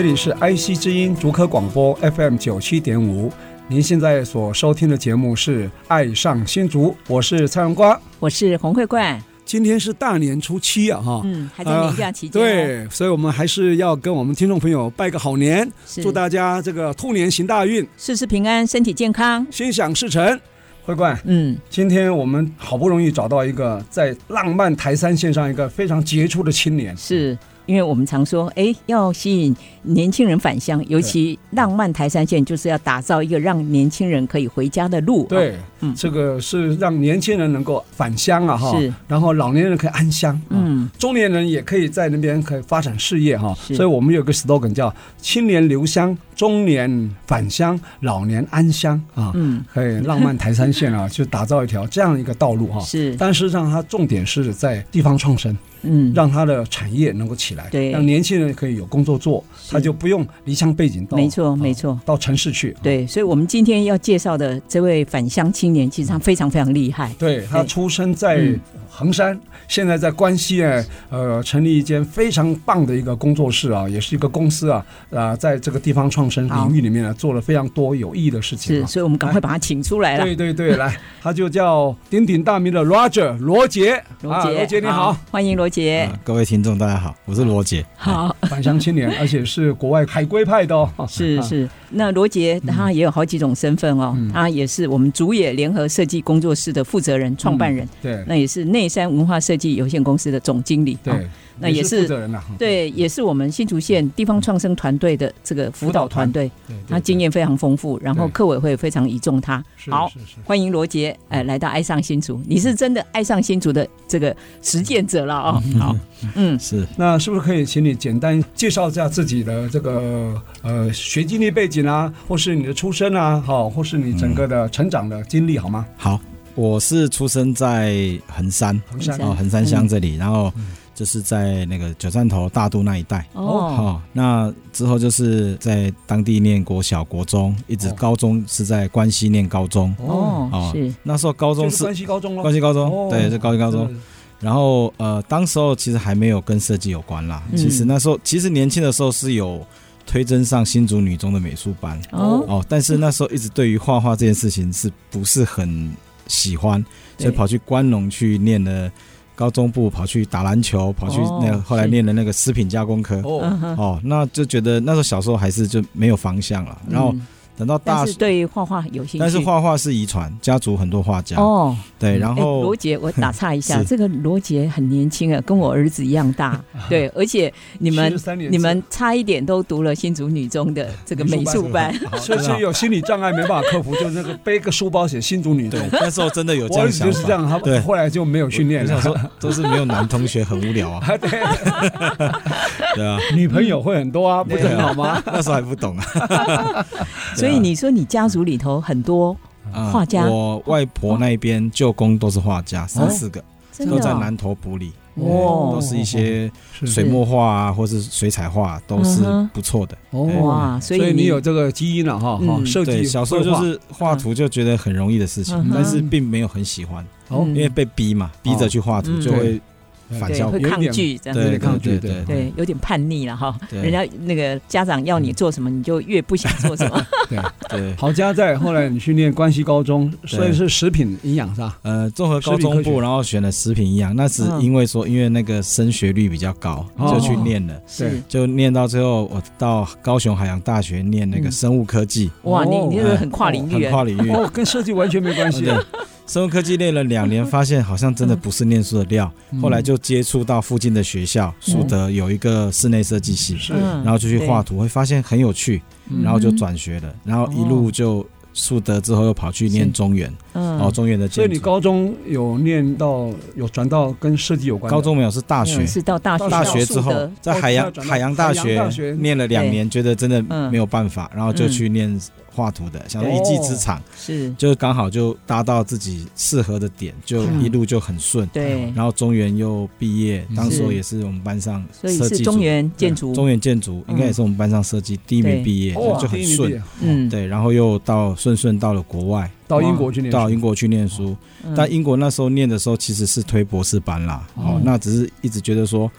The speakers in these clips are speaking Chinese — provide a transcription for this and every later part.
这里是 IC 之音竹科广播 FM 九七点五，您现在所收听的节目是《爱上新竹》，我是蔡荣光，我是洪慧冠。今天是大年初七啊，哈，嗯，还在年假期间，呃，对，所以我们还是要跟我们听众朋友拜个好年，祝大家这个兔年行大运，事事平安，身体健康，心想事成。慧冠，嗯，今天我们好不容易找到一个在浪漫台山线上一个非常杰出的青年，是。因为我们常说，哎，要吸引年轻人返乡，尤其浪漫台山线，就是要打造一个让年轻人可以回家的路。对，嗯，这个是让年轻人能够返乡啊，哈，是，然后老年人可以安乡，嗯，中年人也可以在那边可以发展事业哈。所以我们有个 slogan 叫“青年留乡，中年返乡，老年安乡”啊，嗯，可以浪漫台山线啊，去打造一条这样一个道路哈。是，但事实上它重点是在地方创生。嗯，让它的产业能够起来，对，让年轻人可以有工作做，他就不用离乡背井到，没错没错，到城市去。对，所以我们今天要介绍的这位返乡青年，其实他非常非常厉害。对，他出生在横山，现在在关西呢，呃，成立一间非常棒的一个工作室啊，也是一个公司啊，啊，在这个地方创生领域里面呢，做了非常多有意义的事情。是，所以我们赶快把他请出来了。对对对，来，他就叫鼎鼎大名的 Roger 罗杰，罗杰，罗杰你好，欢迎罗杰，各位。听众大家好，我是罗杰，好返乡青年，而且是国外海归派的哦。是 是，那罗杰他也有好几种身份哦，嗯、他也是我们竹野联合设计工作室的负责人、创办人，嗯、对，那也是内山文化设计有限公司的总经理，对。哦那也是，对，也是我们新竹县地方创生团队的这个辅导团队，他经验非常丰富，然后客委会非常倚重他。好，欢迎罗杰，哎，来到爱上新竹，你是真的爱上新竹的这个实践者了啊！好，嗯，是，那是不是可以请你简单介绍一下自己的这个呃学经历背景啊，或是你的出身啊，好，或是你整个的成长的经历好吗？好，我是出生在横山，横山哦，横山乡这里，然后。就是在那个九站头大肚那一带。哦，好，那之后就是在当地念国小、国中，一直高中是在关西念高中。哦，是。那时候高中是关西高中咯，关西高中，对，是关西高中。然后呃，当时候其实还没有跟设计有关啦，其实那时候其实年轻的时候是有推甄上新竹女中的美术班。哦。哦，但是那时候一直对于画画这件事情是不是很喜欢，所以跑去关农去念了。高中部跑去打篮球，跑去那个后来念的那个食品加工科。哦，哦，那就觉得那时候小时候还是就没有方向了，然后。等到大，是对画画有兴趣，但是画画是遗传，家族很多画家哦。对，然后罗杰，我打岔一下，这个罗杰很年轻啊，跟我儿子一样大。对，而且你们你们差一点都读了新竹女中的 这个美术班，所以有心理障碍没办法克服，就那个背个书包写新竹女中。那时候真的有这样想法，就是这样。他对，后来就没有训练了，说都是没有男同学很无聊啊。对，对啊，女朋友会很多啊，不是很好吗？那时候还不懂啊。所以你说你家族里头很多画家，我外婆那边舅公都是画家，三四个都在南头埔里，哦，都是一些水墨画啊，或是水彩画，都是不错的。哇，所以你有这个基因了哈，设计小时候就是画图就觉得很容易的事情，但是并没有很喜欢，因为被逼嘛，逼着去画图就会。反对，会抗拒这样子，对抗拒，对对，有点叛逆了哈。人家那个家长要你做什么，你就越不想做什么。对对。好家在后来你去念关西高中，所以是食品营养是吧？呃，综合高中部，然后选了食品营养，那是因为说因为那个升学率比较高，就去念了。是。就念到最后，我到高雄海洋大学念那个生物科技。哇，你你这个很跨领域，很跨领域哦，跟设计完全没关系。生物科技练了两年，发现好像真的不是念书的料。后来就接触到附近的学校，树德有一个室内设计系，然后就去画图，会发现很有趣，然后就转学了，然后一路就。树德之后又跑去念中原，嗯，哦，中原的。所以你高中有念到有转到跟设计有关？高中没有，是大学，是到大学。大学之后，在海洋海洋大学念了两年，觉得真的没有办法，然后就去念。画图的，想一技之长，是。就刚好就搭到自己适合的点，就一路就很顺。对，然后中原又毕业，当时也是我们班上设计，所以是中原建筑，中原建筑应该也是我们班上设计第一名毕业，就很顺。嗯，对，然后又到顺顺到了国外，到英国去念，到英国去念书。但英国那时候念的时候其实是推博士班啦，哦，那只是一直觉得说。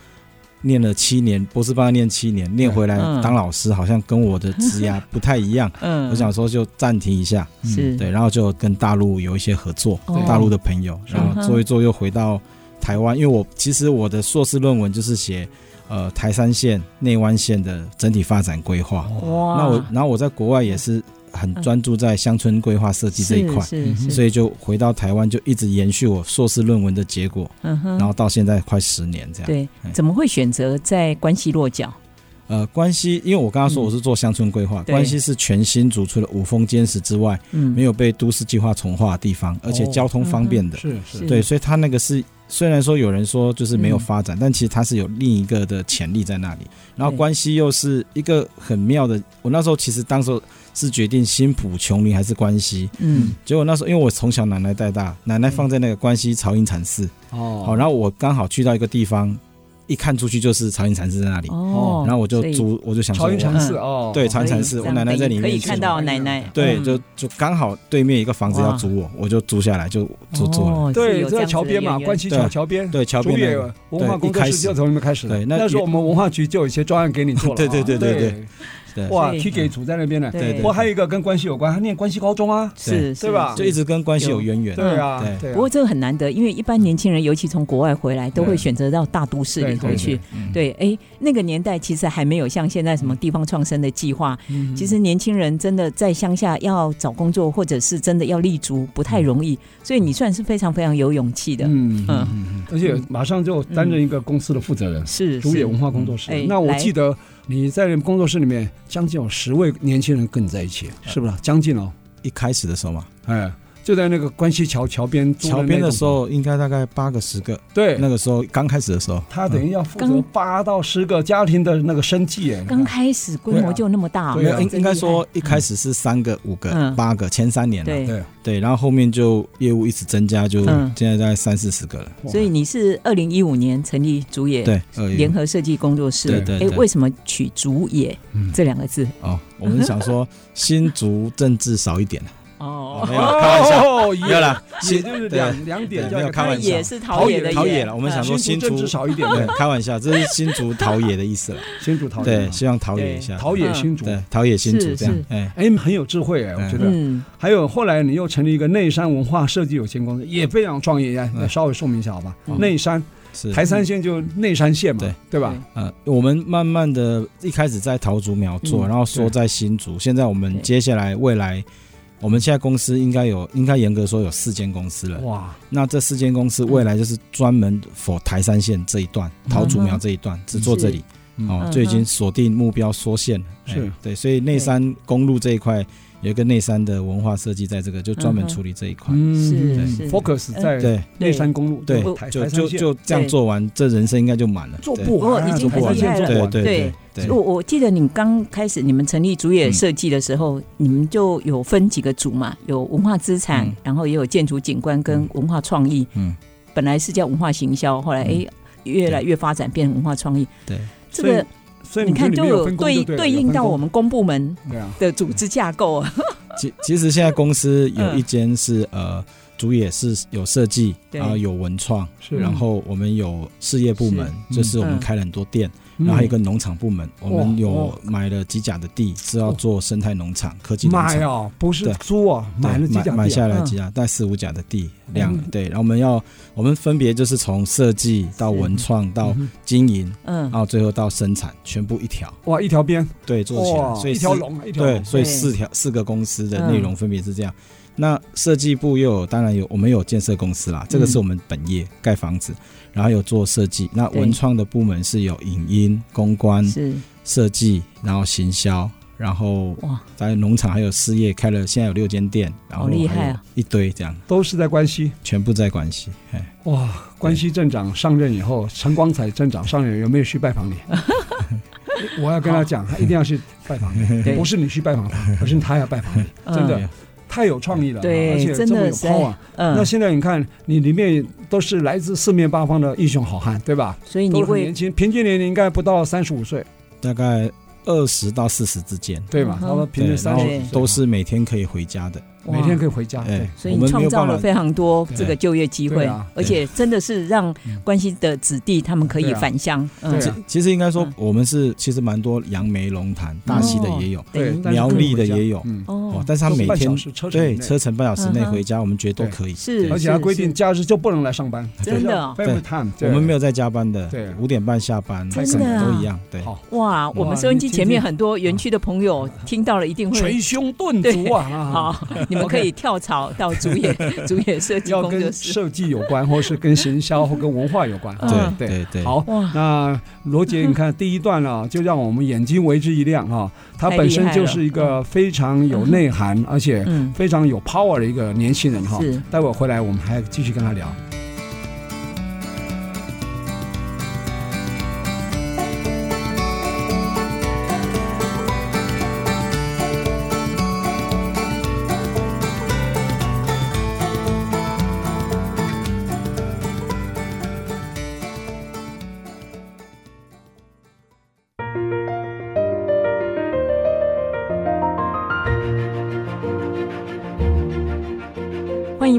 念了七年博士班，念七年，念回来当老师，好像跟我的职涯 不太一样。嗯，我想说就暂停一下，是。对，然后就跟大陆有一些合作，大陆的朋友，然后做一做又回到台湾，因为我其实我的硕士论文就是写呃台三线内湾线的整体发展规划。哇，那我然后我在国外也是。很专注在乡村规划设计这一块，所以就回到台湾，就一直延续我硕士论文的结果，然后到现在快十年这样。对，怎么会选择在关西落脚？呃，关西，因为我刚刚说我是做乡村规划，关西是全新竹除了五峰坚石之外，没有被都市计划重划的地方，而且交通方便的，是是，对，所以它那个是虽然说有人说就是没有发展，但其实它是有另一个的潜力在那里。然后关西又是一个很妙的，我那时候其实当时。是决定新浦、琼林还是关西？嗯，结果那时候因为我从小奶奶带大，奶奶放在那个关西朝音禅寺哦，好，然后我刚好去到一个地方，一看出去就是朝云禅寺在那里。哦，然后我就租，我就想说朝云禅寺哦，对，朝云禅寺，我奶奶在里面可以看到奶奶，对，就就刚好对面一个房子要租我，我就租下来就租租了，对，在桥边嘛，关西桥桥边，对，桥边文化工作室就从那边开始，对，那时候我们文化局就有一些专案给你做了，对对对对。对。哇，K 给组在那边呢。对，不过还有一个跟关系有关，他念关系高中啊，是，对吧？就一直跟关系有渊源。对啊，对。不过这个很难得，因为一般年轻人，尤其从国外回来，都会选择到大都市里头去。对，哎，那个年代其实还没有像现在什么地方创生的计划。其实年轻人真的在乡下要找工作，或者是真的要立足，不太容易。所以你算是非常非常有勇气的。嗯嗯，而且马上就担任一个公司的负责人，是竹野文化工作室。那我记得。你在工作室里面，将近有十位年轻人跟你在一起，是不是？将近哦，一开始的时候嘛，哎。就在那个关西桥桥边，桥边的时候应该大概八个十个。对，那个时候刚开始的时候，他等于要负责八到十个家庭的那个生计。哎，刚开始规模就那么大。没有，应应该说一开始是三个、五个、八个，前三年了。对对，然后后面就业务一直增加，就现在大概三四十个了。所以你是二零一五年成立竹野对联合设计工作室。对对。哎，为什么取竹野这两个字？哦，我们想说新竹政治少一点。哦，没有开玩笑，没有啦，也就是两两点，没有开玩笑，也是陶冶的陶冶了。我们想说新竹少一点，对，开玩笑，这是新竹陶冶的意思了。新竹陶冶，对，希望陶冶一下，陶冶新竹，对，陶冶新竹这样。哎哎，很有智慧哎，我觉得。还有后来你又成立一个内山文化设计有限公司，也非常创业。呀稍微说明一下好吧？内山是台山县就内山县嘛，对对吧？嗯，我们慢慢的一开始在桃竹苗做，然后说在新竹，现在我们接下来未来。我们现在公司应该有，应该严格说有四间公司了。哇！那这四间公司未来就是专门 for 台山线这一段，桃竹苗这一段，只做这里，哦，就已经锁定目标缩线了。是，对，所以内山公路这一块。有一个内山的文化设计，在这个就专门处理这一块，嗯是 focus 在对。内山公路，对，就就就这样做完，这人生应该就满了，做不完，已经很厉害了。对对对，我我记得你刚开始你们成立竹野设计的时候，你们就有分几个组嘛，有文化资产，然后也有建筑景观跟文化创意。嗯，本来是叫文化行销，后来哎越来越发展变成文化创意。对，这个。所以你看，就有对对应到我们公部门的组织架构啊。其其实现在公司有一间是呃，主也是有设计，然后有文创，然后我们有事业部门，就是我们开了很多店。然后还有一个农场部门，我们有买了几甲的地，是要做生态农场、科技农场。买哦，不是租啊，买了几甲，买下来几甲，带四五甲的地，量对。然后我们要，我们分别就是从设计到文创到经营，嗯，然后最后到生产，全部一条。哇，一条边，对，做起来，所以一条龙，对，所以四条四个公司的内容分别是这样。那设计部又有，当然有，我们有建设公司啦，这个是我们本业盖房子，然后有做设计。那文创的部门是有影音、公关、是。设计，然后行销。然后哇，在农场还有事业开了，现在有六间店，然后厉害啊，一堆这样，都是在关西，全部在关西。哎，哇，关西镇长上任以后，陈光彩镇长上任有没有去拜访你？我要跟他讲，他一定要去拜访你，不是你去拜访他，而是他要拜访你，真的太有创意了，对，而且这么有 power。那现在你看，你里面都是来自四面八方的英雄好汉，对吧？所以你会年轻，平均年龄应该不到三十五岁，大概。二十到四十之间，对嘛？然后平均三十，都是每天可以回家的。每天可以回家，对，所以你创造了非常多这个就业机会，而且真的是让关西的子弟他们可以返乡。对，其实应该说我们是其实蛮多杨梅龙潭大溪的也有，对，苗栗的也有，哦，但是他每天对车程半小时内回家，我们觉得都可以。是，而且他规定假日就不能来上班，真的。对，我们没有在加班的，对，五点半下班，真的都一样。对，哇，我们收音机前面很多园区的朋友听到了一定会捶胸顿足啊！好。你们可以跳槽到主演主演设计工作室，设计有关，或是跟行销或跟文化有关。对对对。好，那罗杰，你看第一段啊，就让我们眼睛为之一亮哈。他本身就是一个非常有内涵，而且非常有 power 的一个年轻人哈。是。待会回来我们还继续跟他聊。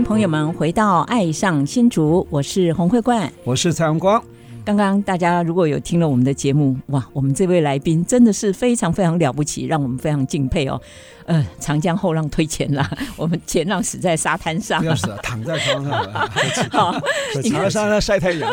朋友们，回到爱上新竹，我是洪慧冠，我是蔡荣光。刚刚大家如果有听了我们的节目，哇，我们这位来宾真的是非常非常了不起，让我们非常敬佩哦。呃，长江后浪推前浪，我们前浪死在沙滩上，要死躺在床上 好，你看沙滩晒太阳。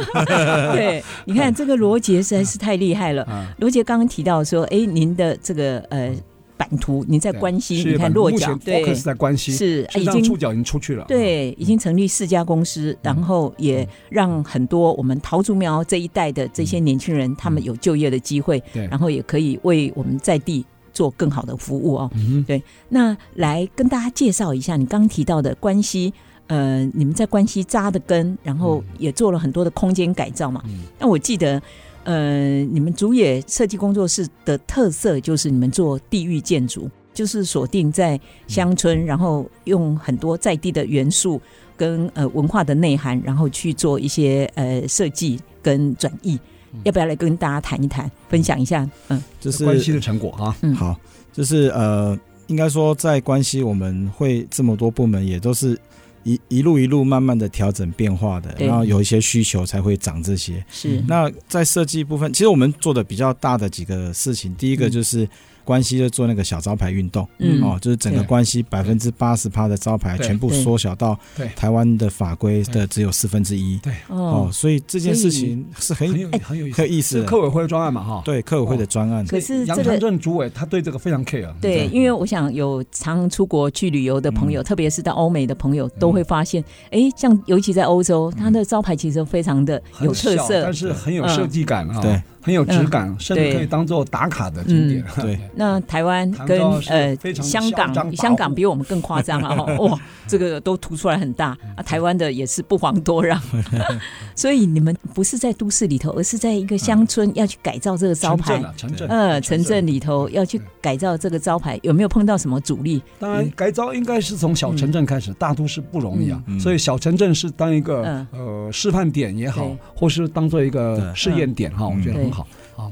对，你看这个罗杰实在是太厉害了。罗杰刚刚提到说，哎，您的这个呃。版图，你在关西，你看落脚，对，是在关西，是已经触角已经出去了，对，已经成立四家公司，然后也让很多我们桃竹苗这一代的这些年轻人，他们有就业的机会，对，然后也可以为我们在地做更好的服务哦。对，那来跟大家介绍一下，你刚刚提到的关西，呃，你们在关西扎的根，然后也做了很多的空间改造嘛。那我记得。呃，你们竹野设计工作室的特色就是你们做地域建筑，就是锁定在乡村，然后用很多在地的元素跟呃文化的内涵，然后去做一些呃设计跟转译。要不要来跟大家谈一谈，分享一下？嗯，这是关系的成果哈。嗯，好，就是呃，应该说在关系我们会这么多部门，也都是。一一路一路慢慢的调整变化的，然后有一些需求才会长这些。是，那在设计部分，其实我们做的比较大的几个事情，第一个就是。关西就做那个小招牌运动，嗯。哦，就是整个关西百分之八十趴的招牌全部缩小到台湾的法规的只有四分之一，对。哦，所以这件事情是很很有很有意思。的。客委会的专案嘛，哈，对，客委会的专案。可是杨长正主委他对这个非常 care。对，因为我想有常出国去旅游的朋友，特别是到欧美的朋友，都会发现，哎，像尤其在欧洲，它的招牌其实非常的有特色，但是很有设计感啊。对。很有质感，甚至可以当做打卡的景点。对，那台湾跟呃香港，香港比我们更夸张啊！哇，这个都突出来很大啊！台湾的也是不遑多让。所以你们不是在都市里头，而是在一个乡村要去改造这个招牌。城镇，呃，城镇里头要去改造这个招牌，有没有碰到什么阻力？当然，改造应该是从小城镇开始，大都市不容易啊。所以小城镇是当一个呃示范点也好，或是当做一个试验点哈，我觉得很。好，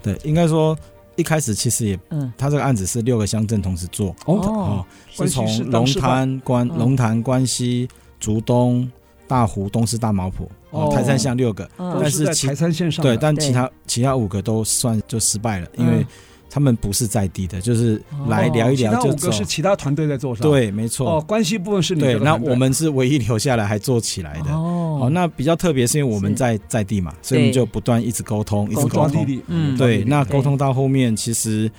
对，应该说一开始其实也，嗯，他这个案子是六个乡镇同时做，哦，是从龙潭关、龙潭关西、竹东、大湖、东势、大茅埔，哦，台山乡六个，但是台山线上，对，但其他其他五个都算就失败了，因为。他们不是在地的，就是来聊一聊就走。其他五个是其他团队在做，对，没错。哦，关系部分是你对，那我们是唯一留下来还做起来的。哦，那比较特别是因为我们在在地嘛，所以我们就不断一直沟通，一直沟通。嗯，对。那沟通到后面，其实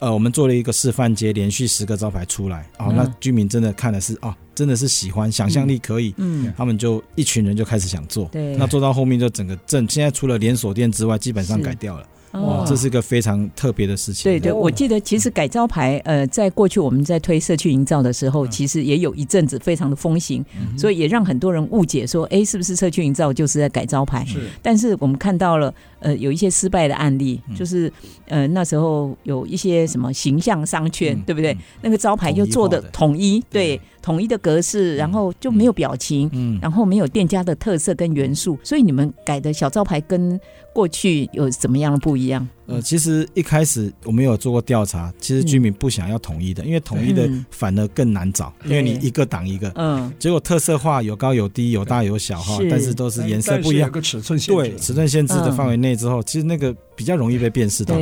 呃，我们做了一个示范街，连续十个招牌出来，哦，那居民真的看的是哦，真的是喜欢，想象力可以，嗯，他们就一群人就开始想做，对，那做到后面就整个镇，现在除了连锁店之外，基本上改掉了。哇，这是一个非常特别的事情。对对，我记得其实改招牌，呃，在过去我们在推社区营造的时候，其实也有一阵子非常的风行，所以也让很多人误解说，哎，是不是社区营造就是在改招牌？是。但是我们看到了，呃，有一些失败的案例，就是呃那时候有一些什么形象商圈，对不对？那个招牌就做的统一，对。统一的格式，然后就没有表情，嗯，然后没有店家的特色跟元素，所以你们改的小招牌跟过去有怎么样的不一样？呃，其实一开始我们有做过调查，其实居民不想要统一的，因为统一的反而更难找，因为你一个挡一个，嗯，结果特色化有高有低，有大有小哈，但是都是颜色不一样，个尺寸限制，对，尺寸限制的范围内之后，其实那个比较容易被辨识到，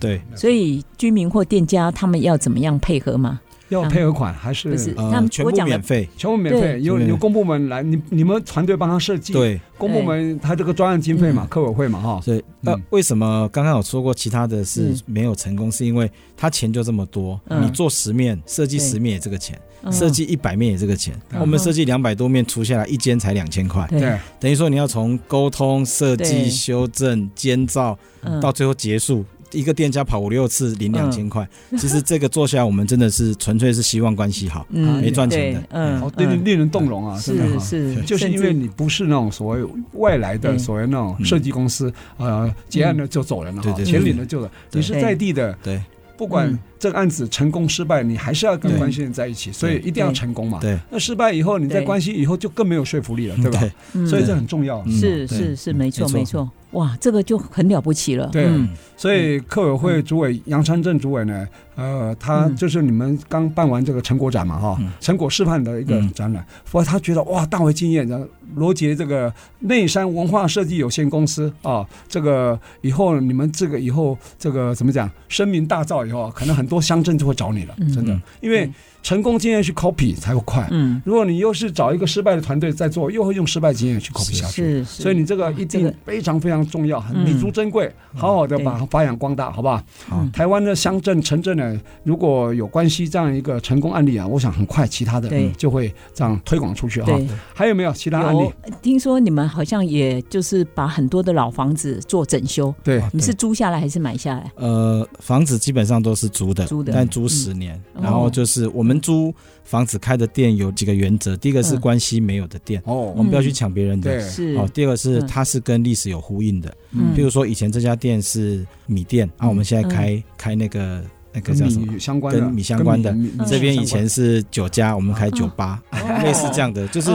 对，所以居民或店家他们要怎么样配合吗？要配合款还是？他们全部免费，全部免费，由由公部门来，你你们团队帮他设计。对，公部门他这个专案经费嘛，客委会嘛，哈。对，那为什么刚刚有说过其他的是没有成功？是因为他钱就这么多，你做十面设计十面也这个钱，设计一百面也这个钱。我们设计两百多面出下来，一间才两千块。对，等于说你要从沟通、设计、修正、监造到最后结束。一个店家跑五六次领两千块，其实这个做下来，我们真的是纯粹是希望关系好，没赚钱的，嗯，好令令人动容啊，真的是，就是因为你不是那种所谓外来的所谓那种设计公司，呃，结案了就走人了，对对，钱领了就走，你是在地的，对。不管这个案子成功失败，你还是要跟关系人在一起，所以一定要成功嘛。对，那失败以后，你在关系以后就更没有说服力了，对吧？所以这很重要。是是是，没错。没错。哇，这个就很了不起了。对，所以客委会主委杨山镇主委呢，呃，他就是你们刚办完这个成果展嘛，哈，成果示范的一个展览，不过他觉得哇，大为惊艳，然后。罗杰这个内山文化设计有限公司啊，这个以后你们这个以后这个怎么讲，声名大噪以后，可能很多乡镇就会找你了，真的，因为。成功经验去 copy 才会快。嗯，如果你又是找一个失败的团队在做，又会用失败经验去 copy 下去。是，所以你这个一定非常非常重要，很弥足珍贵。好好的把它发扬光大，好不好？好。台湾的乡镇、城镇呢，如果有关系这样一个成功案例啊，我想很快其他的就会这样推广出去哈。还有没有其他案例？听说你们好像也就是把很多的老房子做整修。对。你是租下来还是买下来？呃，房子基本上都是租的，租的，但租十年。然后就是我们。租房子开的店有几个原则，第一个是关系没有的店，哦，我们不要去抢别人的，是。哦。第二个是它是跟历史有呼应的，嗯，比如说以前这家店是米店，啊，我们现在开开那个那个叫什么？跟米相关的，这边以前是酒家，我们开酒吧，类似这样的，就是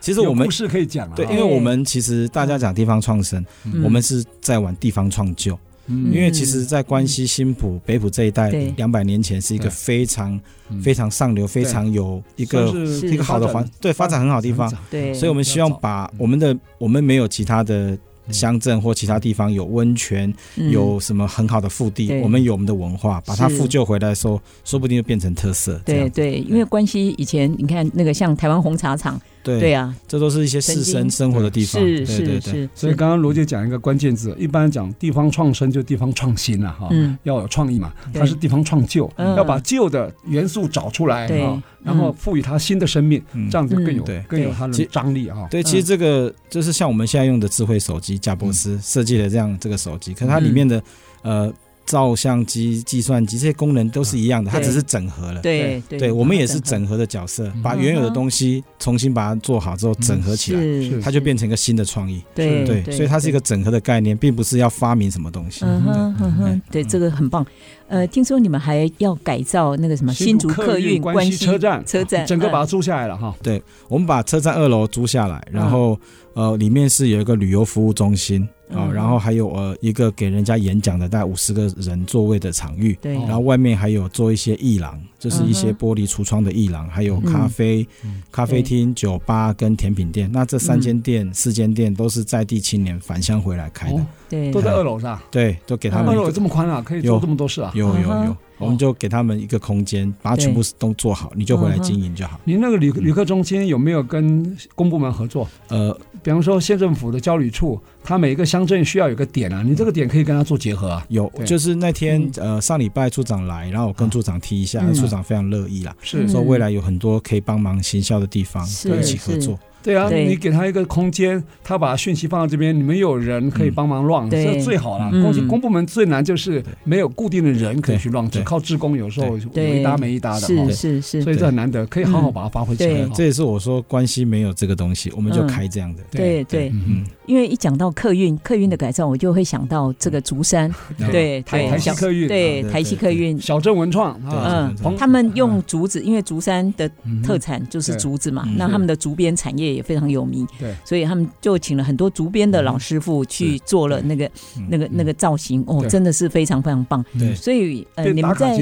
其实我们故事可以讲，对，因为我们其实大家讲地方创生，我们是在玩地方创旧。因为其实，在关西新浦、北浦这一带，两百年前是一个非常非常上流、非常有一个一个好的环，对发展很好的地方。对，所以我们希望把我们的我们没有其他的乡镇或其他地方有温泉，有什么很好的腹地，我们有我们的文化，把它复旧回来的时候，说不定就变成特色。对对，因为关西以前你看那个像台湾红茶厂。对对啊，这都是一些士绅生活的地方。是是是。所以刚刚罗杰讲一个关键字，一般讲地方创生就地方创新了哈，要有创意嘛。它是地方创旧，要把旧的元素找出来啊，然后赋予它新的生命，这样子更有更有它的张力啊。对，其实这个就是像我们现在用的智慧手机，贾博斯设计的这样这个手机，可是它里面的呃。照相机、计算机这些功能都是一样的，它只是整合了。对对，我们也是整合的角色，把原有的东西重新把它做好之后整合起来，它就变成一个新的创意。对对，所以它是一个整合的概念，并不是要发明什么东西。嗯哼嗯哼，对，这个很棒。呃，听说你们还要改造那个什么新竹客运关系车站，车站整个把它租下来了哈。对，我们把车站二楼租下来，然后呃，里面是有一个旅游服务中心。啊，然后还有呃一个给人家演讲的大概五十个人座位的场域，对，然后外面还有做一些艺廊，就是一些玻璃橱窗的艺廊，还有咖啡、咖啡厅、酒吧跟甜品店。那这三间店、四间店都是在地青年返乡回来开的。对，都在二楼是吧？对，都给他们。二楼有这么宽啊，可以做这么多事啊？有有有，我们就给他们一个空间，把它全部都做好，你就回来经营就好。您那个旅旅客中心有没有跟公部门合作？呃，比方说县政府的交旅处，它每一个乡镇需要有个点啊，你这个点可以跟他做结合啊。有，就是那天呃上礼拜处长来，然后我跟处长提一下，处长非常乐意啦，是说未来有很多可以帮忙行销的地方，一起合作。对啊，你给他一个空间，他把讯息放到这边，你们有人可以帮忙 run，这最好了。公公部门最难就是没有固定的人可以去 run，只靠志工，有时候有一搭没一搭的。是是是，所以这很难得，可以好好把它发挥起来。这也是我说关系没有这个东西，我们就开这样的。对对，嗯，因为一讲到客运，客运的改造，我就会想到这个竹山，对台台西客运，对台西客运，小镇文创，嗯，他们用竹子，因为竹山的特产就是竹子嘛，那他们的竹编产业也非常有名。对，所以他们就请了很多竹编的老师傅去做了那个、那个、那个造型，哦，真的是非常非常棒。对，所以呃，你们在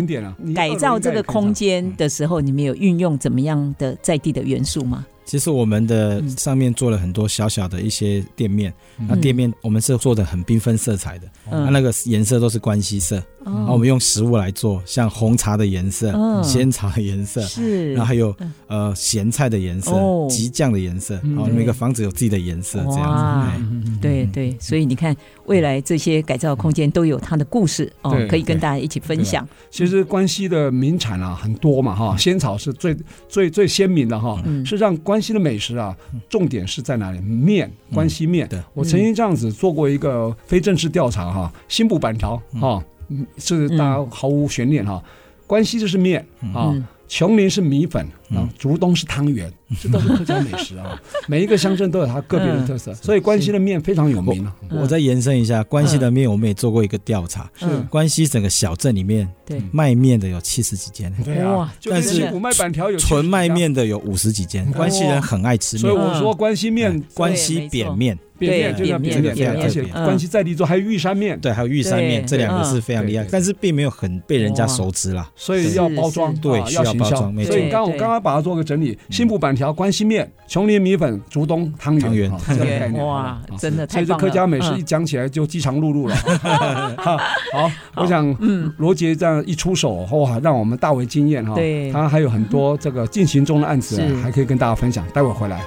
改造这个空间的时候，你们有运用怎么样的在地的元素吗？其实我们的上面做了很多小小的一些店面，那店面我们是做的很缤纷色彩的，那那个颜色都是关系色，然后我们用食物来做，像红茶的颜色、仙草的颜色，是，然后还有呃咸菜的颜色、激酱的颜色，然后每个房子有自己的颜色，这样子。对对，所以你看未来这些改造空间都有它的故事哦，可以跟大家一起分享。其实关西的名产啊很多嘛哈，仙草是最最最鲜明的哈，是让关。关西的美食啊，重点是在哪里？面，关西面。对，我曾经这样子做过一个非正式调查哈，新部板条哈，是大家毫无悬念哈，关西就是面啊。琼林是米粉啊，竹东是汤圆，这都是客家美食啊。每一个乡镇都有它个别的特色，所以关西的面非常有名。我再延伸一下，关西的面我们也做过一个调查，是。关西整个小镇里面，对。卖面的有七十几间，对啊，但是卖板条有纯卖面的有五十几间。关西人很爱吃面，所以我说关西面，关西扁面。扁面就叫扁面，而且关西在地做，还有玉山面，对，还有玉山面，这两个是非常厉害，但是并没有很被人家熟知啦，所以要包装，对，需要包装。所以刚我刚刚把它做个整理，新部板条、关西面、琼林米粉、竹东汤圆，这个概念哇，真的太棒了。所以这客家美食一讲起来就饥肠辘辘了。好，我想，嗯，罗杰这样一出手，哇，让我们大为惊艳哈。对，他还有很多这个进行中的案子，还可以跟大家分享。待会儿回来。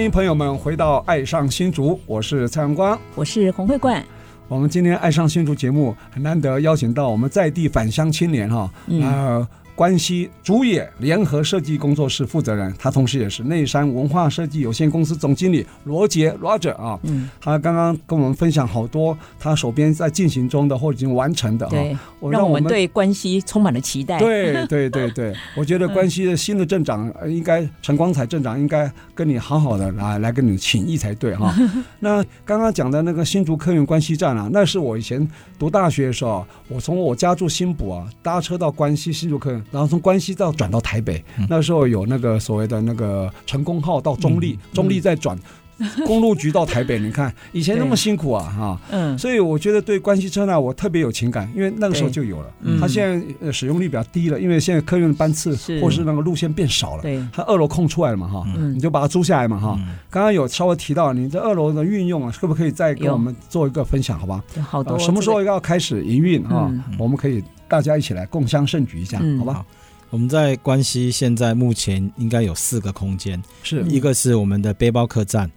欢迎朋友们回到《爱上新竹》，我是蔡阳光，我是洪慧冠。我们今天《爱上新竹》节目很难得邀请到我们在地返乡青年哈，嗯。呃关西竹野联合设计工作室负责人，他同时也是内山文化设计有限公司总经理罗杰 Roger 啊。嗯，他刚刚跟我们分享好多他手边在进行中的或已经完成的啊，对，让我们对关西充满了期待。对对对对，我觉得关西的新的镇长应该陈光彩镇长应该跟你好好的来来跟你请益才对哈。那刚刚讲的那个新竹客运关西站啊，那是我以前读大学的时候，我从我家住新埔啊，搭车到关西新竹客运。然后从关西到转到台北，那时候有那个所谓的那个成功号到中立，中立再转 公路局到台北。你看以前那么辛苦啊，哈，嗯，所以我觉得对关西车呢，我特别有情感，因为那个时候就有了。它现在使用率比较低了，因为现在客运班次或是那个路线变少了。对，它二楼空出来了嘛，哈，你就把它租下来嘛，哈。刚刚有稍微提到你这二楼的运用啊，可不可以再给我们做一个分享，好吧？好的。什么时候要开始营运啊？我们可以。大家一起来共襄盛举一下，好吧？我们在关西现在目前应该有四个空间，是一个是我们的背包客栈，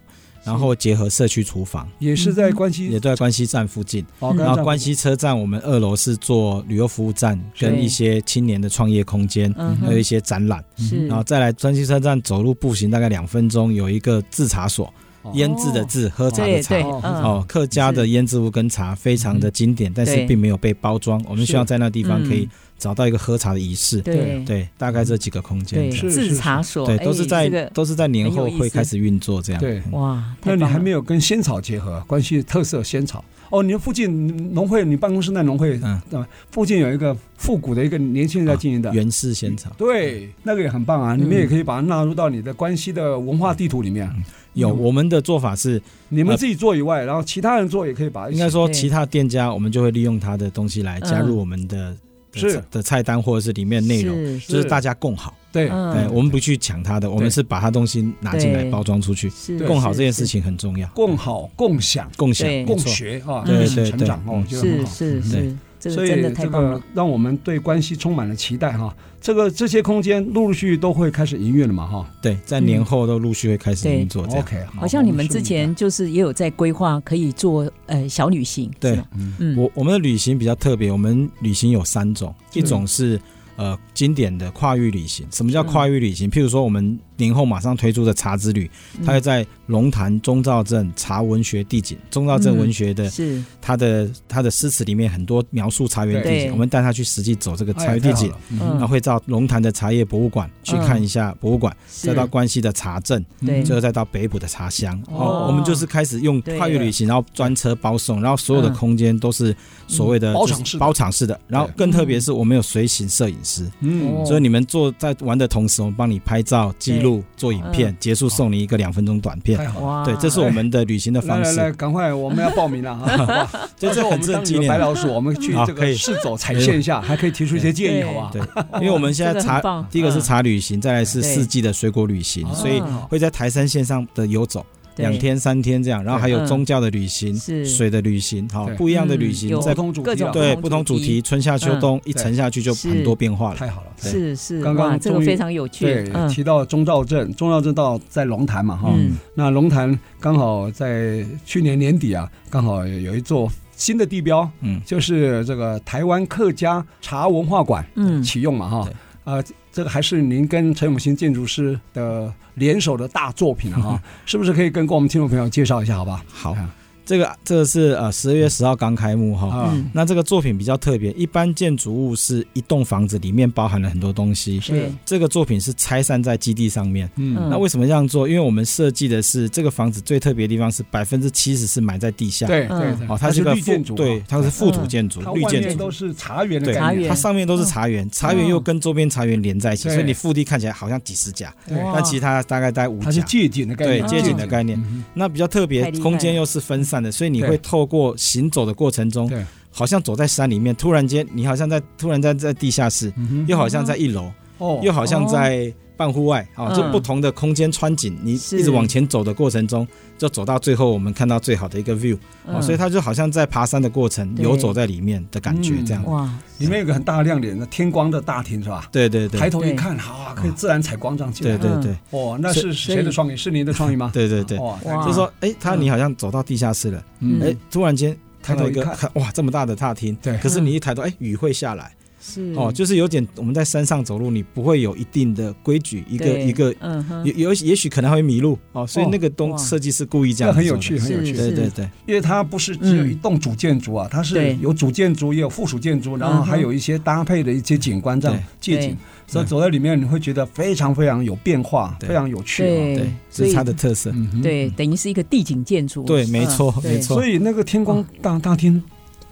然后结合社区厨房，也是在关西，也在关西站附近。然后关西车站，我们二楼是做旅游服务站，跟一些青年的创业空间，还有一些展览。然后再来关西车站走路步行大概两分钟，有一个制茶所。腌制的制，喝茶的茶，哦，客家的腌制物跟茶非常的经典，但是并没有被包装。我们希望在那地方可以找到一个喝茶的仪式，对。对，大概这几个空间，对，制茶所，对，都是在都是在年后会开始运作这样，对，哇，那你还没有跟仙草结合，关系特色仙草。哦，你们附近农会，你办公室那农会，嗯，附近有一个复古的一个年轻人在经营的。原氏仙草，对，那个也很棒啊，你们也可以把它纳入到你的关系的文化地图里面。有我们的做法是，你们自己做以外，然后其他人做也可以把，应该说其他店家，我们就会利用他的东西来加入我们的是。的菜单或者是里面内容，就是大家共好。对，哎，我们不去抢他的，我们是把他东西拿进来包装出去，共好这件事情很重要。共好、共享、共享、共学啊，对。对成长哦，是是是。所以这个让我们对关系充满了期待哈。这个这些空间陆陆续续都会开始营运了嘛哈。对，在年后都陆续会开始运作。OK，好像你们之前就是也有在规划可以做呃小旅行。对，嗯，我我们的旅行比较特别，我们旅行有三种，一种是。呃，经典的跨域旅行，什么叫跨域旅行？譬如说，我们年后马上推出的茶之旅，它会在龙潭中兆镇茶文学地景，中兆镇文学的，是。它的它的诗词里面很多描述茶园地景，我们带他去实际走这个茶园地景，然后会到龙潭的茶叶博物馆去看一下博物馆，再到关西的茶镇，最后再到北埔的茶乡。哦，我们就是开始用跨越旅行，然后专车包送，然后所有的空间都是所谓的包场式包场式的，然后更特别是我们有随行摄影师。嗯，所以你们做在玩的同时，我们帮你拍照、记录、做影片，结束送你一个两分钟短片。对，这是我们的旅行的方式。来来，赶快，我们要报名了啊！就是我们当你的白老鼠，我们去这个试走踩线一下，还可以提出一些建议，好不好？对，因为我们现在查，第一个是查旅行，再来是四季的水果旅行，所以会在台山线上的游走。两天三天这样，然后还有宗教的旅行，水的旅行，好不一样的旅行，在不同主题，对不同主题，春夏秋冬一沉下去就很多变化了，太好了。是是，刚刚这个非常有趣。对，提到中照镇，中照镇到在龙潭嘛哈，那龙潭刚好在去年年底啊，刚好有一座新的地标，嗯，就是这个台湾客家茶文化馆，嗯，启用嘛哈。啊、呃，这个还是您跟陈永新建筑师的联手的大作品啊，是不是可以跟跟我们听众朋友介绍一下，好吧？好。这个这个是呃十二月十号刚开幕哈，嗯、那这个作品比较特别，一般建筑物是一栋房子里面包含了很多东西，是。这个作品是拆散在基地上面，嗯，那为什么这样做？因为我们设计的是这个房子最特别的地方是百分之七十是埋在地下，对对，哦，它是个绿建筑，对，它是覆土建筑，绿建筑。都是茶园的感觉，它上面都是茶园，茶园又跟周边茶园连在一起，所以你腹地看起来好像几十甲，但其他大概在五甲，它是街景的概念，对，街景的概念，那比较特别，空间又是分散的，所以你会。透过行走的过程中，好像走在山里面，突然间你好像在突然间在地下室，又好像在一楼，哦，又好像在半户外，啊，就不同的空间穿景，你一直往前走的过程中，就走到最后，我们看到最好的一个 view，所以它就好像在爬山的过程，游走在里面的感觉，这样。哇，里面有个很大的亮点，那天光的大厅是吧？对对对，抬头一看，啊，可以自然采光这样进来。对对对，哦，那是谁的创意？是您的创意吗？对对对，哇，就是说，哎，他你好像走到地下室了，哎，突然间。抬头一个，看哇，这么大的大厅，对。可是你一抬头，哎，雨会下来，是。哦，就是有点我们在山上走路，你不会有一定的规矩，一个一个，嗯哼，有有也许可能会迷路哦，所以那个东设计师故意这样，很有趣，很有趣，对对对，因为它不是只有一栋主建筑啊，它是有主建筑也有附属建筑，然后还有一些搭配的一些景观这样借景。所以走在里面，你会觉得非常非常有变化，非常有趣。对，这是它的特色。对，等于是一个地景建筑。对，没错，没错。所以那个天光大大厅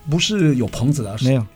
不是有棚子的，没有，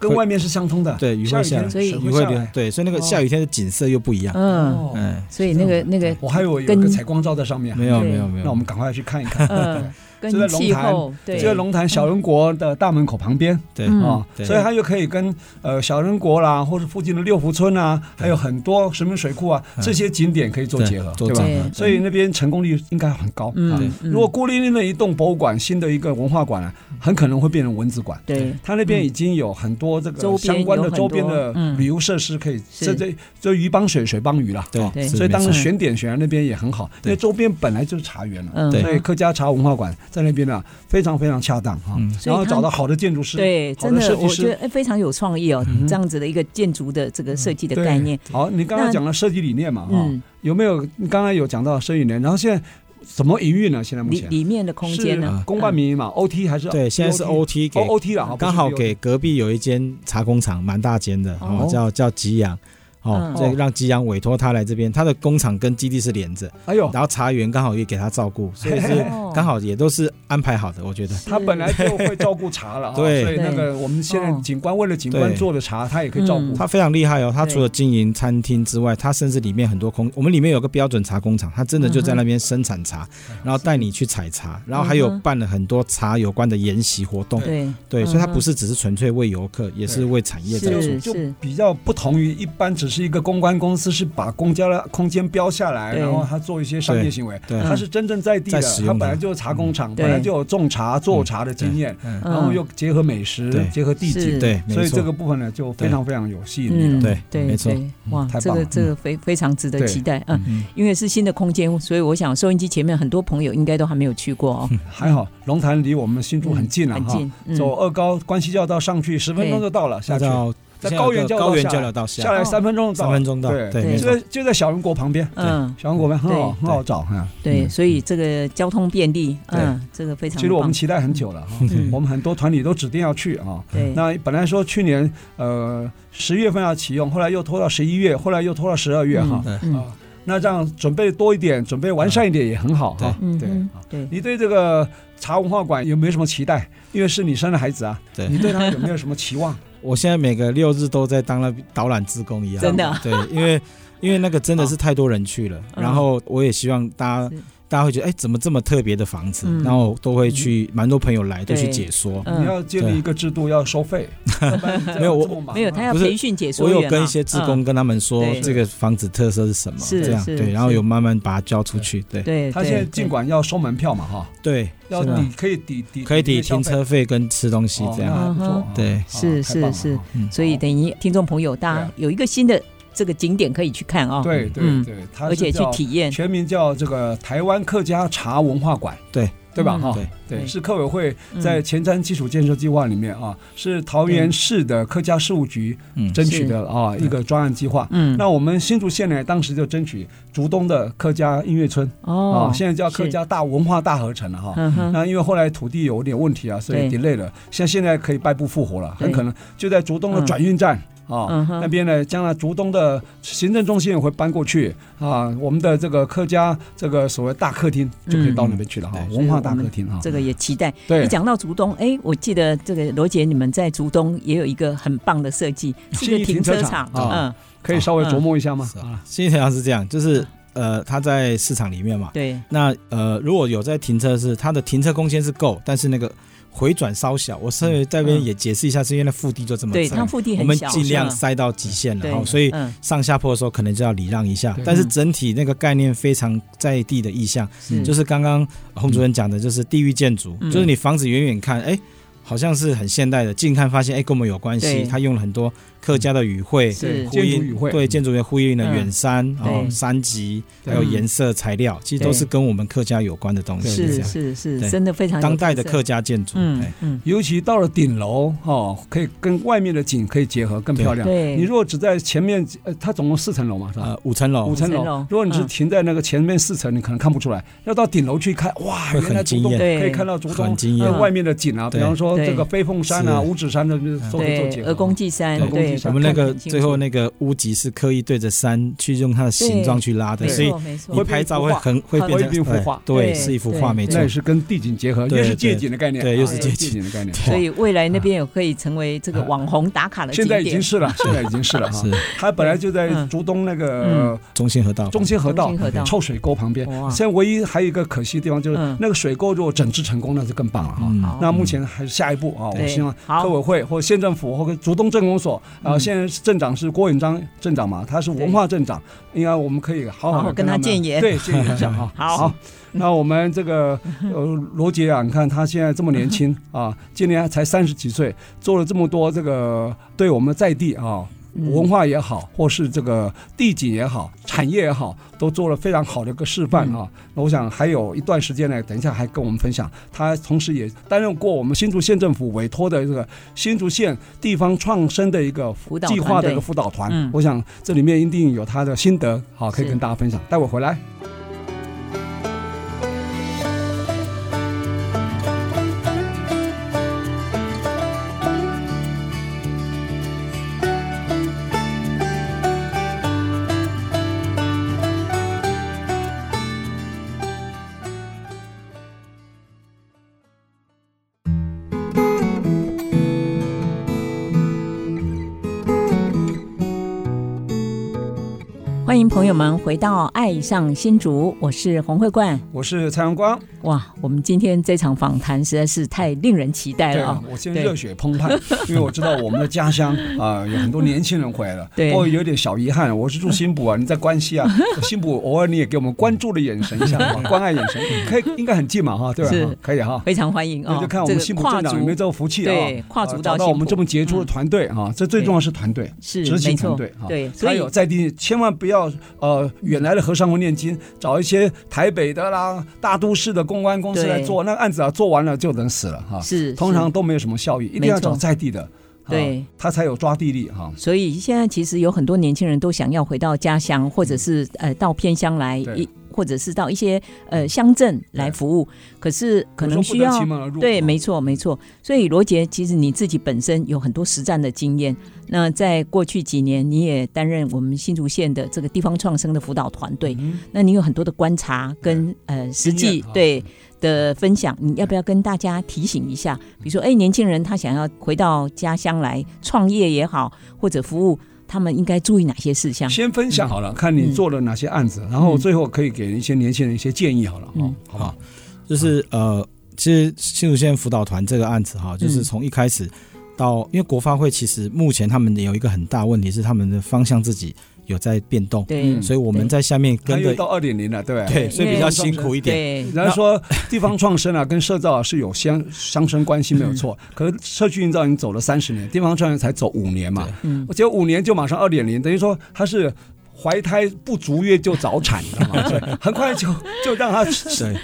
跟外面是相通的。对，雨会下，所以雨会下。对，所以那个下雨天的景色又不一样。嗯嗯，所以那个那个，我还有有个采光罩在上面。没有没有没有，那我们赶快去看一看。就在龙潭，就在龙潭小人国的大门口旁边，对啊，所以它又可以跟呃小人国啦，或者附近的六福村啊，还有很多石门水库啊这些景点可以做结合，对吧？所以那边成功率应该很高。嗯，如果孤零零的一栋博物馆，新的一个文化馆啊，很可能会变成文字馆。对，它那边已经有很多这个相关的周边的旅游设施可以，这这这鱼帮水，水帮鱼了。对，所以当时选点选在那边也很好，因为周边本来就是茶园了。对，客家茶文化馆。在那边呢，非常非常恰当哈，然后找到好的建筑师，对，真的我觉得非常有创意哦，这样子的一个建筑的这个设计的概念。好，你刚刚讲了设计理念嘛哈，有没有？你刚刚有讲到设计理念，然后现在怎么营运呢？现在目前里里面的空间呢？公办民营嘛，OT 还是对，现在是 OT 给 OT 了，刚好给隔壁有一间茶工厂，蛮大间的哦，叫叫吉阳。哦，这让吉阳委托他来这边，他的工厂跟基地是连着，哎呦，然后茶园刚好也给他照顾，所以是刚好也都是安排好的，我觉得。他本来就会照顾茶了，对，所以那个我们现在景观为了景观做的茶，他也可以照顾。他非常厉害哦，他除了经营餐厅之外，他甚至里面很多空，我们里面有个标准茶工厂，他真的就在那边生产茶，然后带你去采茶，然后还有办了很多茶有关的研习活动，对。对，所以他不是只是纯粹为游客，也是为产业在做，就比较不同于一般只是一个公关公。司是把公交的空间标下来，然后他做一些商业行为。他是真正在地的，他本来就是茶工厂，本来就有种茶、做茶的经验，然后又结合美食，结合地景，对，所以这个部分呢就非常非常有吸引力。对对，没错，哇，这个这个非非常值得期待。嗯，因为是新的空间，所以我想收音机前面很多朋友应该都还没有去过。哦。还好龙潭离我们新竹很近了哈，走二高关西交流道上去十分钟就到了，下去。在高原高原交流道下，下来三分钟到，三分钟到，对对，就在就在小人国旁边，嗯，小人国旁边很好很好找哈，对，所以这个交通便利，嗯，这个非常。其实我们期待很久了哈，我们很多团体都指定要去啊，对，那本来说去年呃十月份要启用，后来又拖到十一月，后来又拖到十二月哈，啊，那这样准备多一点，准备完善一点也很好哈，对，对，你对这个茶文化馆有没有什么期待？因为是你生的孩子啊，对，你对他有没有什么期望？我现在每个六日都在当那导览志工一样，真的，对，因为因为那个真的是太多人去了，然后我也希望大家大家会觉得，哎，怎么这么特别的房子？然后都会去，蛮多朋友来都去解说。你要建立一个制度，要收费。没有我没有，他要培训解说员。我有跟一些职工跟他们说，这个房子特色是什么？是这样。对，然后有慢慢把它交出去。对，对，他现在尽管要收门票嘛，哈，对。要抵可以抵抵可以抵停车费跟吃东西这样，对，是是是，所以等于听众朋友，大家有一个新的这个景点可以去看啊，对对对，而且去体验，全名叫这个台湾客家茶文化馆，对。对吧？哈，对，是客委会在前瞻基础建设计划里面啊，是桃园市的客家事务局争取的啊一个专案计划。嗯，那我们新竹县呢，当时就争取竹东的客家音乐村哦，现在叫客家大文化大合成了哈。那因为后来土地有点问题啊，所以 delay 了。像现在可以败部复活了，很可能就在竹东的转运站。啊，那边呢，将来竹东的行政中心也会搬过去啊，我们的这个客家这个所谓大客厅就可以到那边去了哈，文化大客厅哈，这个也期待。对，一讲到竹东，哎，我记得这个罗姐你们在竹东也有一个很棒的设计，是个停车场，嗯，可以稍微琢磨一下吗？啊，新停车场是这样，就是呃，它在市场里面嘛，对，那呃，如果有在停车是它的停车空间是够，但是那个。回转稍小，我稍微在这边也解释一下，是因为那腹地就这么窄，它腹地很小，我们尽量塞到极限了，哈，所以上下坡的时候可能就要礼让一下。但是整体那个概念非常在地的意象，就是刚刚洪主任讲的，就是地域建筑，就是你房子远远看，哎。好像是很现代的，近看发现哎，跟我们有关系。他用了很多客家的语汇，呼应对建筑业呼应了远山，然后山脊，还有颜色材料，其实都是跟我们客家有关的东西。是是是，真的非常当代的客家建筑。嗯嗯，尤其到了顶楼哦，可以跟外面的景可以结合，更漂亮。对，你如果只在前面，呃，它总共四层楼嘛，是吧？五层楼，五层楼。如果你是停在那个前面四层，你可能看不出来。要到顶楼去看，哇，原来竹东可以看到竹东外面的景啊，比方说。这个飞凤山啊，五指山的都可以做结合。鹅公祭山，对，我们那个最后那个屋脊是刻意对着山去用它的形状去拉的，所以你拍照会很会变成一幅画。对，是一幅画，没错。那也是跟地景结合，又是借景的概念。对，又是借景的概念。所以未来那边有可以成为这个网红打卡的。现在已经是了，现在已经是了哈。它本来就在竹东那个中心河道，中心河道臭水沟旁边。现在唯一还有一个可惜的地方就是那个水沟如果整治成功，那就更棒了哈。那目前还是下一步啊。我希望科委会或县政府或者竹东镇公所，然后现在镇长是郭永章镇长嘛，他是文化镇长，应该我们可以好好跟他建言，对，建言一下哈。好，那我们这个呃罗杰啊，你看他现在这么年轻 啊，今年才三十几岁，做了这么多这个对我们在地啊。文化也好，或是这个地景也好，产业也好，都做了非常好的一个示范啊！那我想还有一段时间呢，等一下还跟我们分享。他同时也担任过我们新竹县政府委托的这个新竹县地方创生的一个辅导计划的一个辅导团。我想这里面一定有他的心得，好，可以跟大家分享。待会回来。朋友们回到《爱上新竹》，我是洪慧冠，我是蔡阳光。哇，我们今天这场访谈实在是太令人期待了啊！我现在热血澎湃，因为我知道我们的家乡啊、呃、有很多年轻人回来了。对，不过有点小遗憾，我是住新埔啊，你在关西啊，新埔偶尔你也给我们关注的眼神一下，关爱眼神，可以应该很近嘛哈，对吧？是，可以哈，非常欢迎啊！就看我们新埔镇长有没有这个福气啊，对，跨足到到我们这么杰出的团队啊，这最重要是团队，是执行团队啊，对，还有在地千万不要呃。远来的和尚会念经，找一些台北的啦、大都市的公关公司来做那个案子啊，做完了就能死了哈。是，通常都没有什么效益，一定要找在地的，对，他才有抓地力哈。所以现在其实有很多年轻人都想要回到家乡，或者是呃到偏乡来一。或者是到一些呃乡镇来服务，可是可能需要对，没错没错。所以罗杰，其实你自己本身有很多实战的经验。那在过去几年，你也担任我们新竹县的这个地方创生的辅导团队，嗯、那你有很多的观察跟呃实际对的分享，你要不要跟大家提醒一下？比如说，哎，年轻人他想要回到家乡来创业也好，或者服务。他们应该注意哪些事项？先分享好了，看你做了哪些案子，然后最后可以给一些年轻人一些建议好了，嗯，好不好？就是呃，其实新竹县辅导团这个案子哈，就是从一开始到，因为国发会其实目前他们有一个很大问题是他们的方向自己。有在变动，对，所以我们在下面跟着到二点零了，对对，所以比较辛苦一点。然后说地方创生啊，跟社造啊是有相相生关系，没有错。可是社区营造已经走了三十年，地方创生才走五年嘛，嗯，我觉得五年就马上二点零，等于说它是。怀胎不足月就早产，知道吗？很快就就让他 对，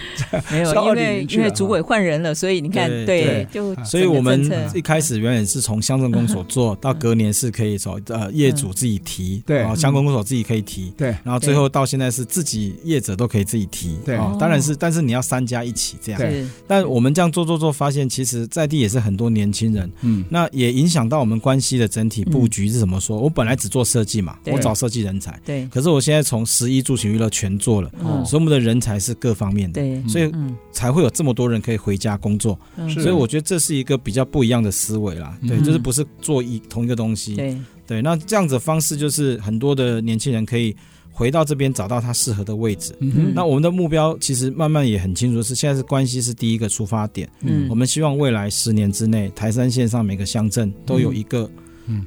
没有，因为因为主委换人了，所以你看，对，就所以我们一开始原本是从乡镇公所做 到隔年是可以走呃业主自己提，对，然后乡镇公所自己可以提，对，然后最后到现在是自己业者都可以自己提，对，当然是，但是你要三家一起这样，对，但我们这样做做做，发现其实在地也是很多年轻人，嗯，那也影响到我们关系的整体布局是怎么说？我本来只做设计嘛，我找设计人才。对，可是我现在从十一住行娱乐全做了，所以我们的人才是各方面的，对，所以才会有这么多人可以回家工作，所以我觉得这是一个比较不一样的思维啦，对，就是不是做一同一个东西，对，对，那这样子的方式就是很多的年轻人可以回到这边找到他适合的位置，那我们的目标其实慢慢也很清楚，是现在是关系是第一个出发点，嗯，我们希望未来十年之内，台山线上每个乡镇都有一个。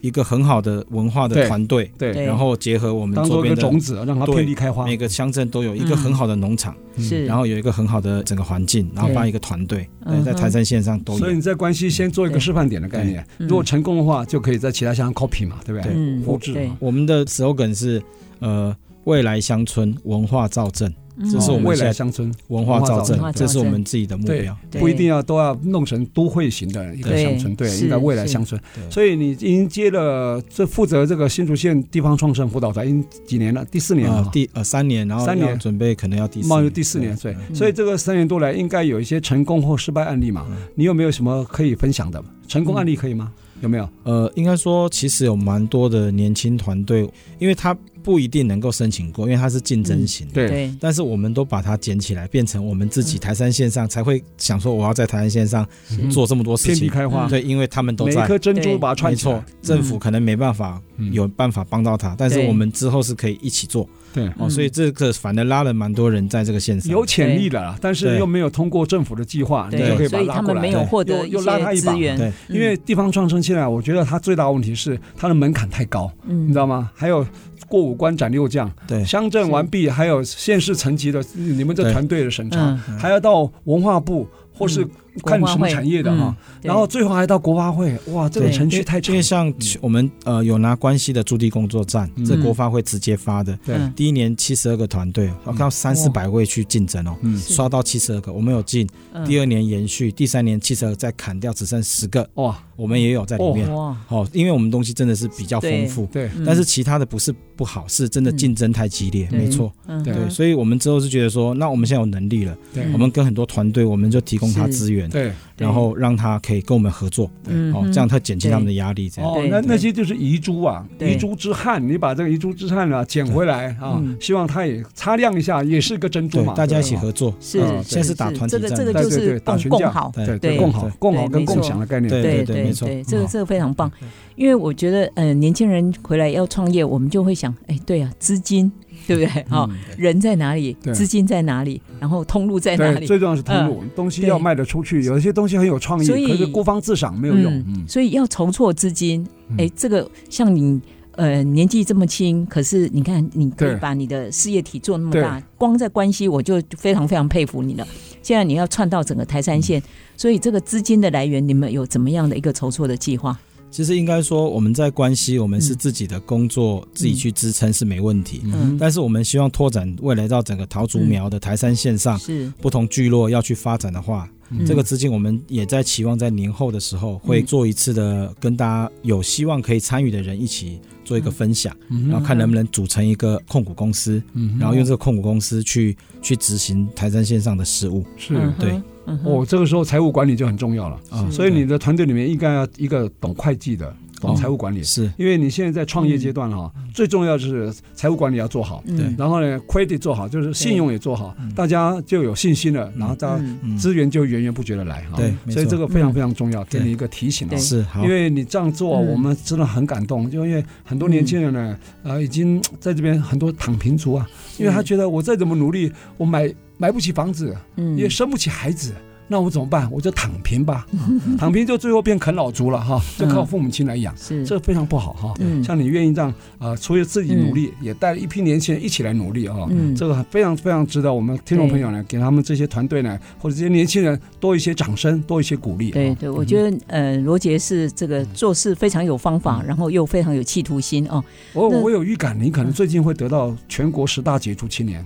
一个很好的文化的团队，对，然后结合我们当做一个种子，让它遍地开花。每个乡镇都有一个很好的农场，是，然后有一个很好的整个环境，然后办一个团队，在台山线上都有。所以你在关西先做一个示范点的概念，如果成功的话，就可以在其他乡 copy 嘛，对不对？复制。我们的 slogan 是呃，未来乡村文化造镇。这是我们未来乡村文化造镇，这是我们自己的目标。不一定要都要弄成都会型的一个乡村，对，应该未来乡村。所以你已经接了这负责这个新竹县地方创生辅导团，已经几年了？第四年了，第呃三年，然后三年准备可能要第冒第四年，对。所以这个三年多来，应该有一些成功或失败案例嘛？你有没有什么可以分享的？成功案例可以吗？有没有？呃，应该说其实有蛮多的年轻团队，因为他。不一定能够申请过，因为它是竞争型。对，但是我们都把它捡起来，变成我们自己台山线上才会想说，我要在台山线上做这么多事情，遍地开花。对，因为他们都在。每颗珍珠把它串起来。没错，政府可能没办法有办法帮到他，但是我们之后是可以一起做。对，哦，所以这个反正拉了蛮多人在这个线上。有潜力的，但是又没有通过政府的计划，你就可以把他拉过来。没有获得又拉他一把。对，因为地方创生现在，我觉得它最大的问题是它的门槛太高，你知道吗？还有。过五关斩六将，对，乡镇完毕，还有县市层级的你们这团队的审查，还要到文化部或是看什么产业的哈，然后最后还到国发会，哇，这个程序太长。因为像我们呃有拿关系的驻地工作站，这国发会直接发的，对，第一年七十二个团队，我看到三四百位去竞争哦，刷到七十二个，我们有进，第二年延续，第三年七十二再砍掉，只剩十个，哇，我们也有在里面，哇。哦，因为我们东西真的是比较丰富，对，但是其他的不是。不好，是真的竞争太激烈，没错，对，所以我们之后是觉得说，那我们现在有能力了，我们跟很多团队，我们就提供他资源，对，然后让他可以跟我们合作，嗯哦，这样他减轻他们的压力，这样。哦，那那些就是遗珠啊，遗珠之憾，你把这个遗珠之憾啊捡回来啊，希望他也擦亮一下，也是个珍珠嘛，大家一起合作，是，现在是打团体战，这个这个就是共共好，对对，共好共好跟共享的概念，对对对，没错，这个这个非常棒。因为我觉得，呃，年轻人回来要创业，我们就会想，哎，对啊，资金 对不对？哈，人在哪里？资金在哪里？然后通路在哪里？最重要是通路，东西要卖得出去。有一些东西很有创意，可是孤芳自赏没有用。所以要筹措资金。哎，这个像你呃年纪这么轻，可是你看你可以把你的事业体做那么大，光在关系我就非常非常佩服你了。现在你要串到整个台山线，所以这个资金的来源，你们有怎么样的一个筹措的计划？其实应该说，我们在关西，我们是自己的工作自己去支撑是没问题。嗯，但是我们希望拓展未来到整个桃竹苗的台山线上，是。不同聚落要去发展的话，这个资金我们也在期望在年后的时候会做一次的，跟大家有希望可以参与的人一起做一个分享，然后看能不能组成一个控股公司，然后用这个控股公司去去执行台山线上的事务。是，对。哦，这个时候财务管理就很重要了。啊，所以你的团队里面应该要一个懂会计的，懂财务管理，是。因为你现在在创业阶段哈，最重要就是财务管理要做好，对，然后呢，credit 做好，就是信用也做好，大家就有信心了，然后大家资源就源源不绝的来哈，对，所以这个非常非常重要，给你一个提醒啊，是，因为你这样做，我们真的很感动，就因为很多年轻人呢，呃，已经在这边很多躺平族啊，因为他觉得我再怎么努力，我买。买不起房子，也生不起孩子，那我怎么办？我就躺平吧，躺平就最后变啃老族了哈，就靠父母亲来养，是。这非常不好哈。像你愿意这样啊，除了自己努力，也带一批年轻人一起来努力啊，这个非常非常值得我们听众朋友呢，给他们这些团队呢，或者这些年轻人多一些掌声，多一些鼓励。对对，我觉得呃，罗杰是这个做事非常有方法，然后又非常有企图心哦。我我有预感，你可能最近会得到全国十大杰出青年。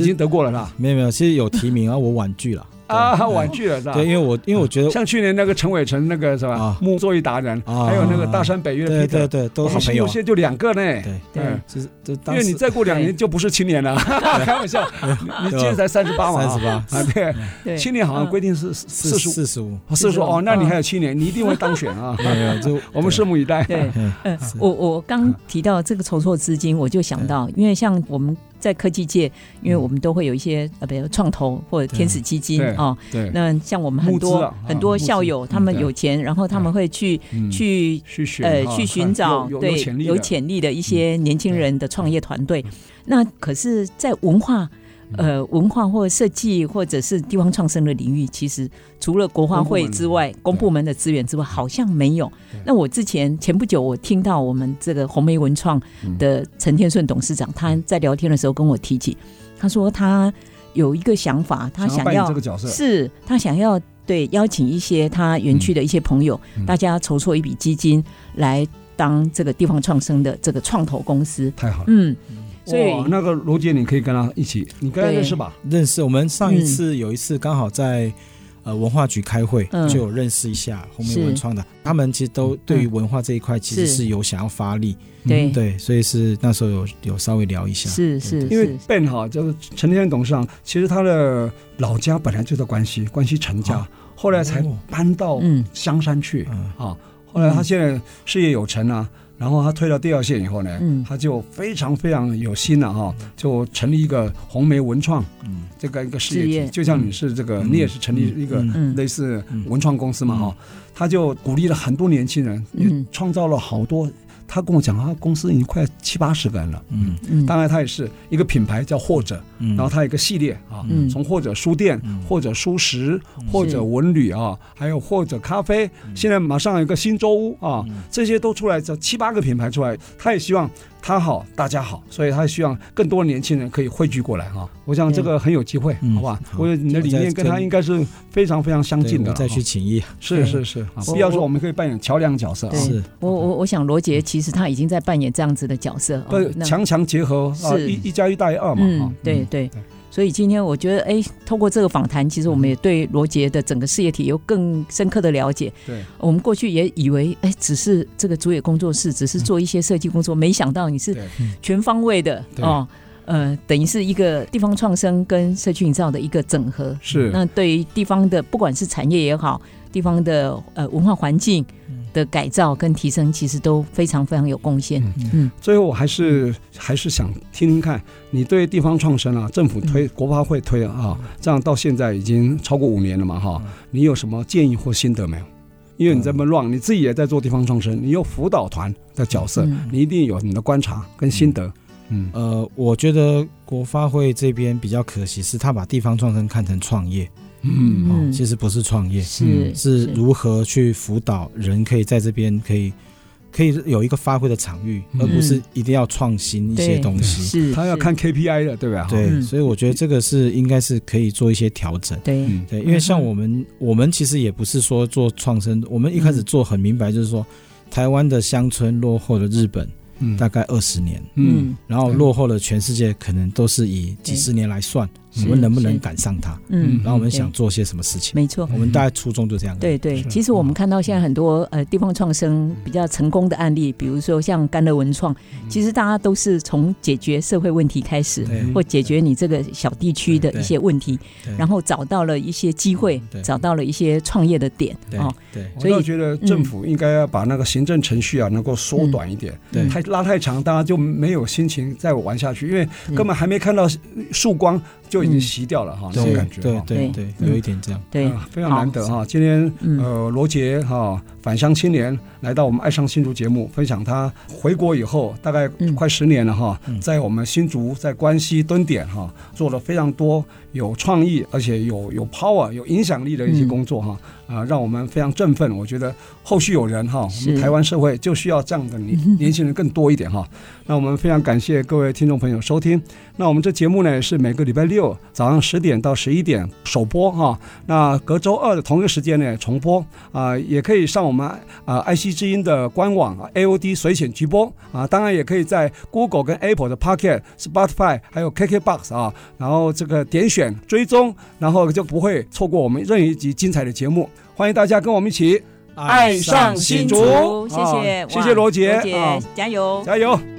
已经得过了啦，没有没有，其实有提名啊，我婉拒了。啊，婉拒了是吧？对，因为我因为我觉得像去年那个陈伟成那个是吧？木作艺达人，还有那个大山北岳，对对对，都好朋友。有些就两个呢。对对，就是因为你再过两年就不是青年了，开玩笑。你今年才三十八嘛？三十八啊，对，青年好像规定是四十五，四十五，四十五哦，那你还有七年，你一定会当选啊！没有，就 我们拭目以待。对，我我刚提到这个筹措资金，我就想到，因为像我们。在科技界，因为我们都会有一些呃，比如创投或者天使基金啊。对。那像我们很多很多校友，他们有钱，然后他们会去去呃去寻找对有潜力的一些年轻人的创业团队。那可是，在文化。呃，文化或设计或者是地方创生的领域，其实除了国发会之外，公部门的资源之外，好像没有。那我之前前不久，我听到我们这个红梅文创的陈天顺董事长，他在聊天的时候跟我提起，他说他有一个想法，他想要这个角色，是他想要对邀请一些他园区的一些朋友，大家筹措一笔基金来当这个地方创生的这个创投公司。太好了，嗯。所以那个罗杰，你可以跟他一起，你跟他认识吧？认识。我们上一次有一次刚好在呃文化局开会，就有认识一下红梅文创的。他们其实都对于文化这一块其实是有想要发力，对对，所以是那时候有有稍微聊一下。是是，因为 Ben 哈就是陈天董事长，其实他的老家本来就在关西，关西陈家，后来才搬到香山去啊。后来他现在事业有成啊。然后他退到第二线以后呢，嗯、他就非常非常有心了哈，就成立一个红梅文创，嗯，这个一个事业体，业。就像你是这个，嗯、你也是成立一个类似文创公司嘛哈，嗯。嗯、他就鼓励了很多年轻人，也创造了好多。他跟我讲，他公司已经快七八十个人了。嗯。嗯，当然他也是一个品牌叫或者，然后他有一个系列啊，从或者书店、或者书食、或者文旅啊，还有或者咖啡，现在马上有一个新洲屋啊，这些都出来，这七八个品牌出来，他也希望。他好，大家好，所以他希望更多的年轻人可以汇聚过来啊。我想这个很有机会，好吧？我觉得你的理念跟他应该是非常非常相近的。再去请益，是是是，必要说我们可以扮演桥梁角色。是，我我我想罗杰其实他已经在扮演这样子的角色，对，强强结合啊，一一加一大于二嘛。对对。所以今天我觉得，哎，透过这个访谈，其实我们也对罗杰的整个事业体有更深刻的了解。对，我们过去也以为，哎，只是这个竹野工作室，只是做一些设计工作，没想到你是全方位的哦。呃，等于是一个地方创生跟社区营造的一个整合。是。那对于地方的，不管是产业也好，地方的呃文化环境。的改造跟提升其实都非常非常有贡献。嗯，最后我还是还是想听听看你对地方创生啊，政府推、国发会推啊，这样到现在已经超过五年了嘛，哈，你有什么建议或心得没有？因为你这么乱，你自己也在做地方创生，你有辅导团的角色，你一定有你的观察跟心得。嗯，呃，我觉得国发会这边比较可惜，是他把地方创生看成创业。嗯，哦，其实不是创业，是是。如何去辅导人可以在这边可以可以有一个发挥的场域，而不是一定要创新一些东西。是，他要看 KPI 的，对吧？对，所以我觉得这个是应该是可以做一些调整。对。对，因为像我们我们其实也不是说做创生，我们一开始做很明白，就是说台湾的乡村落后的日本。大概二十年，嗯，然后落后了全世界，可能都是以几十年来算，我们能不能赶上它？嗯，然后我们想做些什么事情？没错，我们大概初衷就这样。对对，其实我们看到现在很多呃地方创生比较成功的案例，比如说像甘乐文创，其实大家都是从解决社会问题开始，或解决你这个小地区的一些问题，然后找到了一些机会，找到了一些创业的点。哦，对，所以我觉得政府应该要把那个行政程序啊能够缩短一点，对，太拉太长，大家就没有心情再玩下去，因为根本还没看到曙光。就已经熄掉了哈，那种感觉，对对对，有一点这样，对，非常难得哈。今天呃，罗杰哈返乡青年来到我们爱上新竹节目，分享他回国以后大概快十年了哈，在我们新竹在关西蹲点哈，做了非常多有创意而且有有 power 有影响力的一些工作哈。啊，让我们非常振奋。我觉得后续有人哈，我们台湾社会就需要这样的年 年轻人更多一点哈。那我们非常感谢各位听众朋友收听。那我们这节目呢是每个礼拜六早上十点到十一点首播哈。那隔周二的同一个时间呢重播啊，也可以上我们啊爱惜之音的官网 AOD 随选直播啊。当然也可以在 Google 跟 Apple 的 Pocket、Spotify 还有 KKBox 啊，然后这个点选追踪，然后就不会错过我们任意一集精彩的节目。欢迎大家跟我们一起爱上新竹，谢谢，谢谢罗杰，罗杰，加油，加油。